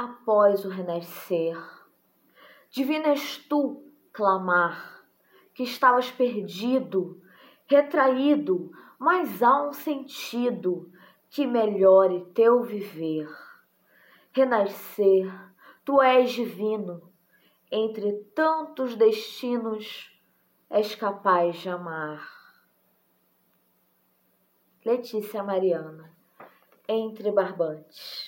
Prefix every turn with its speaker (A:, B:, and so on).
A: após o renascer. Divino és tu, clamar, que estavas perdido, retraído, mas há um sentido que melhore teu viver. Renascer, tu és divino, entre tantos destinos és capaz de amar. Letícia Mariana, entre barbantes.